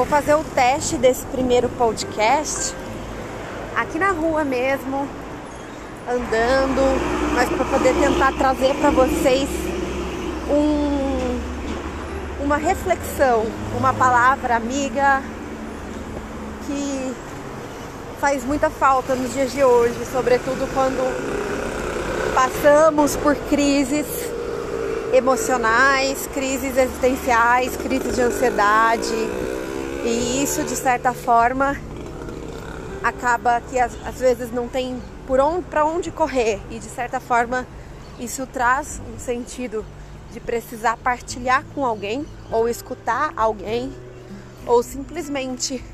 vou fazer o teste desse primeiro podcast aqui na rua mesmo, andando, mas para poder tentar trazer para vocês um, uma reflexão, uma palavra amiga que faz muita falta nos dias de hoje, sobretudo quando passamos por crises emocionais, crises existenciais, crises de ansiedade. E isso, de certa forma, acaba que às, vezes não tem por onde, para onde correr. E de certa forma, isso traz um sentido de precisar partilhar com alguém, ou escutar alguém, ou simplesmente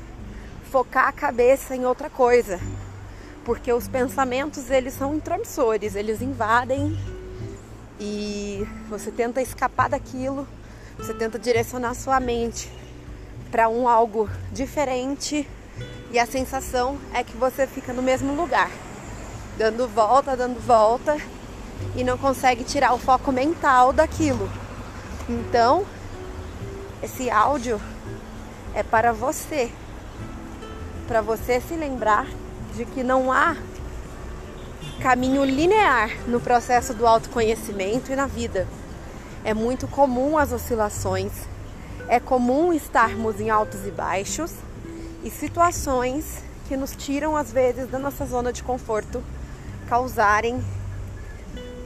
focar a cabeça em outra coisa. Porque os pensamentos, eles são intromissores, eles invadem e você tenta escapar daquilo, você tenta direcionar sua mente para um algo diferente e a sensação é que você fica no mesmo lugar, dando volta, dando volta e não consegue tirar o foco mental daquilo. Então, esse áudio é para você, para você se lembrar de que não há caminho linear no processo do autoconhecimento e na vida. É muito comum as oscilações, é comum estarmos em altos e baixos e situações que nos tiram às vezes da nossa zona de conforto causarem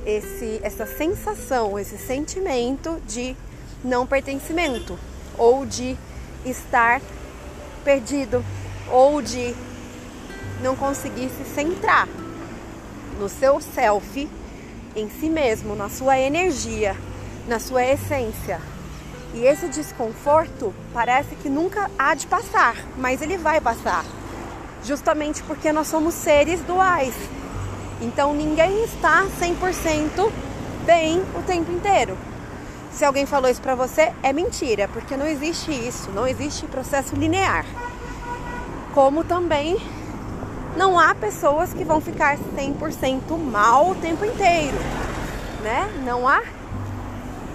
esse, essa sensação, esse sentimento de não pertencimento ou de estar perdido ou de não conseguir se centrar no seu self, em si mesmo, na sua energia, na sua essência. E esse desconforto parece que nunca há de passar, mas ele vai passar. Justamente porque nós somos seres duais. Então ninguém está 100% bem o tempo inteiro. Se alguém falou isso para você, é mentira, porque não existe isso, não existe processo linear. Como também não há pessoas que vão ficar 100% mal o tempo inteiro, né? Não há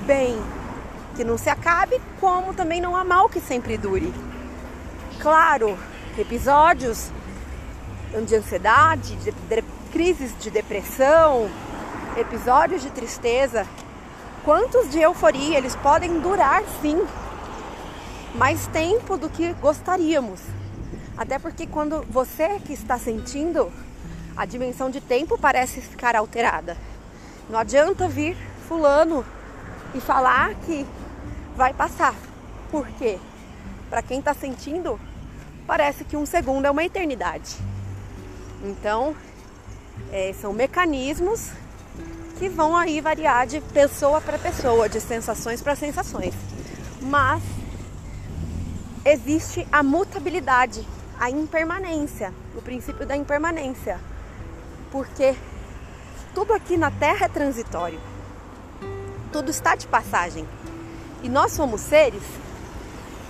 bem que não se acabe, como também não há mal que sempre dure. Claro, episódios de ansiedade, de, de, crises de depressão, episódios de tristeza, quantos de euforia eles podem durar sim, mais tempo do que gostaríamos. Até porque quando você que está sentindo, a dimensão de tempo parece ficar alterada. Não adianta vir fulano e falar que vai passar. Por quê? Para quem está sentindo, parece que um segundo é uma eternidade. Então, é, são mecanismos que vão aí variar de pessoa para pessoa, de sensações para sensações. Mas existe a mutabilidade a impermanência, o princípio da impermanência. Porque tudo aqui na Terra é transitório. Tudo está de passagem. E nós somos seres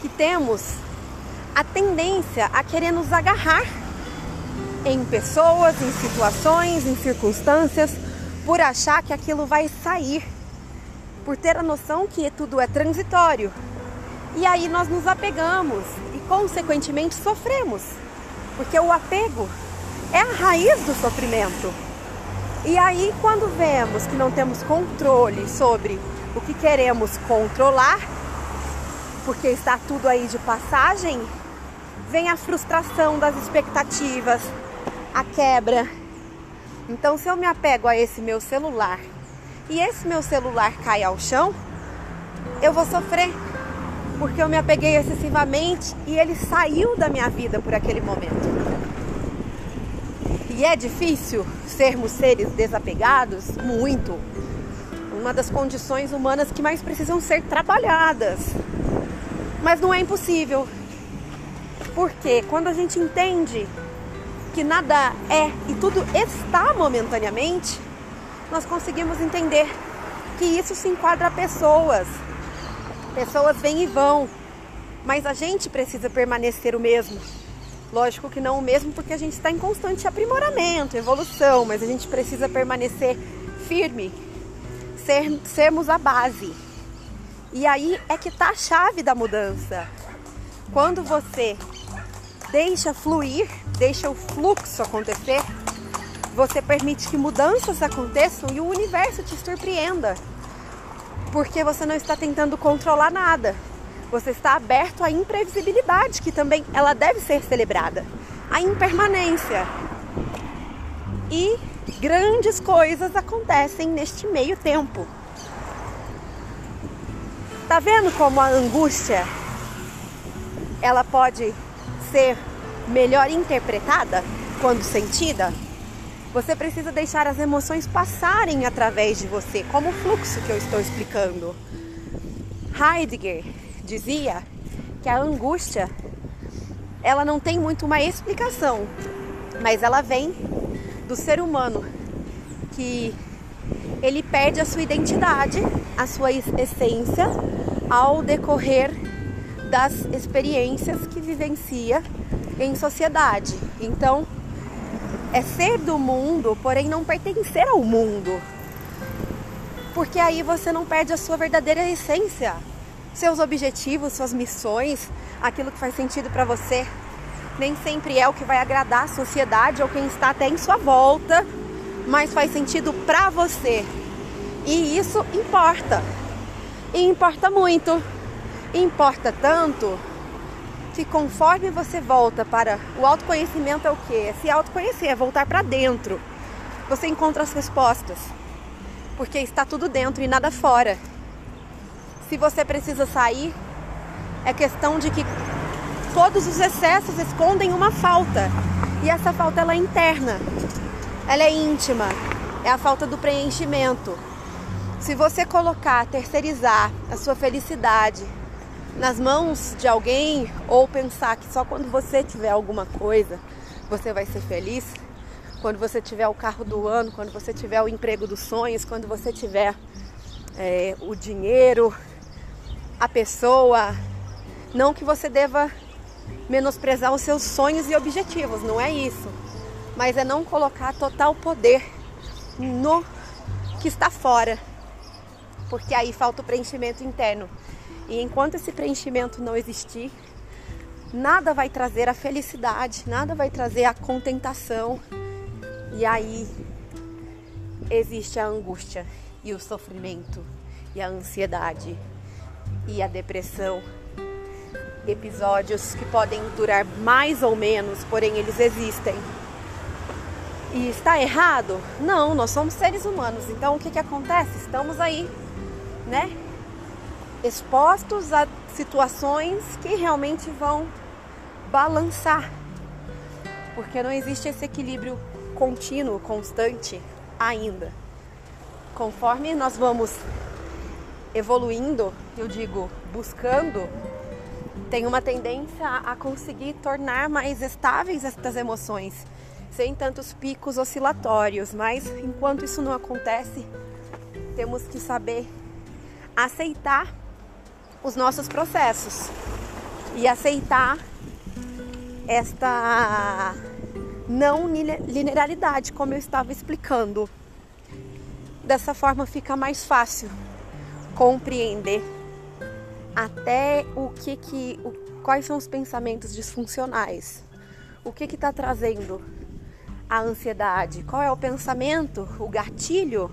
que temos a tendência a querer nos agarrar em pessoas, em situações, em circunstâncias, por achar que aquilo vai sair, por ter a noção que tudo é transitório. E aí nós nos apegamos consequentemente sofremos, porque o apego é a raiz do sofrimento. E aí, quando vemos que não temos controle sobre o que queremos controlar, porque está tudo aí de passagem, vem a frustração das expectativas, a quebra. Então, se eu me apego a esse meu celular e esse meu celular cai ao chão, eu vou sofrer porque eu me apeguei excessivamente e ele saiu da minha vida por aquele momento. E é difícil sermos seres desapegados? Muito. Uma das condições humanas que mais precisam ser trabalhadas. Mas não é impossível. Porque quando a gente entende que nada é e tudo está momentaneamente, nós conseguimos entender que isso se enquadra a pessoas, Pessoas vêm e vão, mas a gente precisa permanecer o mesmo. Lógico que não o mesmo, porque a gente está em constante aprimoramento, evolução, mas a gente precisa permanecer firme, ser, sermos a base. E aí é que está a chave da mudança. Quando você deixa fluir, deixa o fluxo acontecer, você permite que mudanças aconteçam e o universo te surpreenda. Porque você não está tentando controlar nada. Você está aberto à imprevisibilidade, que também ela deve ser celebrada. A impermanência. E grandes coisas acontecem neste meio tempo. Tá vendo como a angústia ela pode ser melhor interpretada quando sentida? Você precisa deixar as emoções passarem através de você, como o fluxo que eu estou explicando. Heidegger dizia que a angústia ela não tem muito uma explicação, mas ela vem do ser humano que ele perde a sua identidade, a sua essência ao decorrer das experiências que vivencia em sociedade. Então, é ser do mundo, porém não pertencer ao mundo. Porque aí você não perde a sua verdadeira essência, seus objetivos, suas missões, aquilo que faz sentido para você. Nem sempre é o que vai agradar a sociedade ou quem está até em sua volta, mas faz sentido para você. E isso importa. E importa muito. E importa tanto que conforme você volta para o autoconhecimento é o que? É se autoconhecer, é voltar para dentro. Você encontra as respostas. Porque está tudo dentro e nada fora. Se você precisa sair, é questão de que todos os excessos escondem uma falta. E essa falta ela é interna. Ela é íntima. É a falta do preenchimento. Se você colocar, terceirizar a sua felicidade nas mãos de alguém ou pensar que só quando você tiver alguma coisa você vai ser feliz, quando você tiver o carro do ano, quando você tiver o emprego dos sonhos, quando você tiver é, o dinheiro, a pessoa, não que você deva menosprezar os seus sonhos e objetivos, não é isso, mas é não colocar total poder no que está fora, porque aí falta o preenchimento interno. E enquanto esse preenchimento não existir, nada vai trazer a felicidade, nada vai trazer a contentação. E aí existe a angústia e o sofrimento e a ansiedade e a depressão. Episódios que podem durar mais ou menos, porém eles existem. E está errado? Não, nós somos seres humanos. Então o que, que acontece? Estamos aí, né? expostos a situações que realmente vão balançar, porque não existe esse equilíbrio contínuo, constante ainda. Conforme nós vamos evoluindo, eu digo, buscando, tem uma tendência a conseguir tornar mais estáveis estas emoções, sem tantos picos oscilatórios, mas enquanto isso não acontece, temos que saber aceitar os nossos processos e aceitar esta não linearidade, como eu estava explicando. Dessa forma fica mais fácil compreender até o que que o, quais são os pensamentos disfuncionais. O que que está trazendo a ansiedade? Qual é o pensamento, o gatilho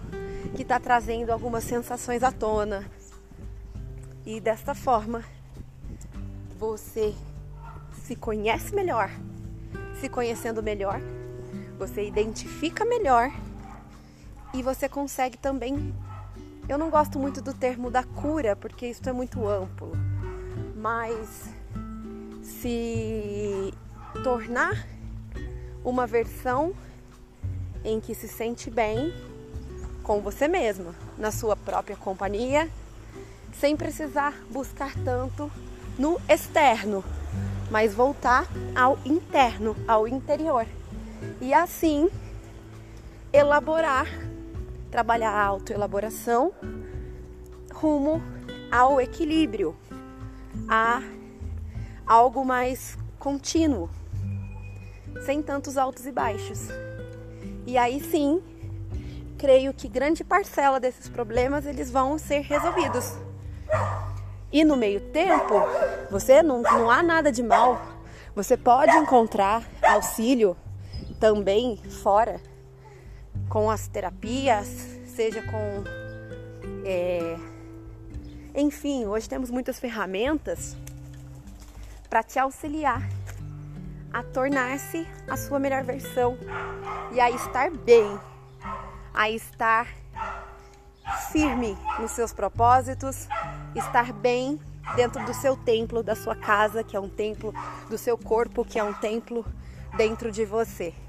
que está trazendo algumas sensações à tona? E desta forma, você se conhece melhor. Se conhecendo melhor, você identifica melhor e você consegue também. Eu não gosto muito do termo da cura, porque isso é muito amplo, mas se tornar uma versão em que se sente bem com você mesma, na sua própria companhia sem precisar buscar tanto no externo, mas voltar ao interno, ao interior. E assim elaborar, trabalhar a autoelaboração rumo ao equilíbrio, a algo mais contínuo, sem tantos altos e baixos. E aí sim, creio que grande parcela desses problemas eles vão ser resolvidos. E no meio tempo, você não, não há nada de mal. Você pode encontrar auxílio também fora, com as terapias, seja com. É... Enfim, hoje temos muitas ferramentas para te auxiliar a tornar-se a sua melhor versão e a estar bem, a estar firme nos seus propósitos, estar bem dentro do seu templo, da sua casa, que é um templo, do seu corpo, que é um templo dentro de você.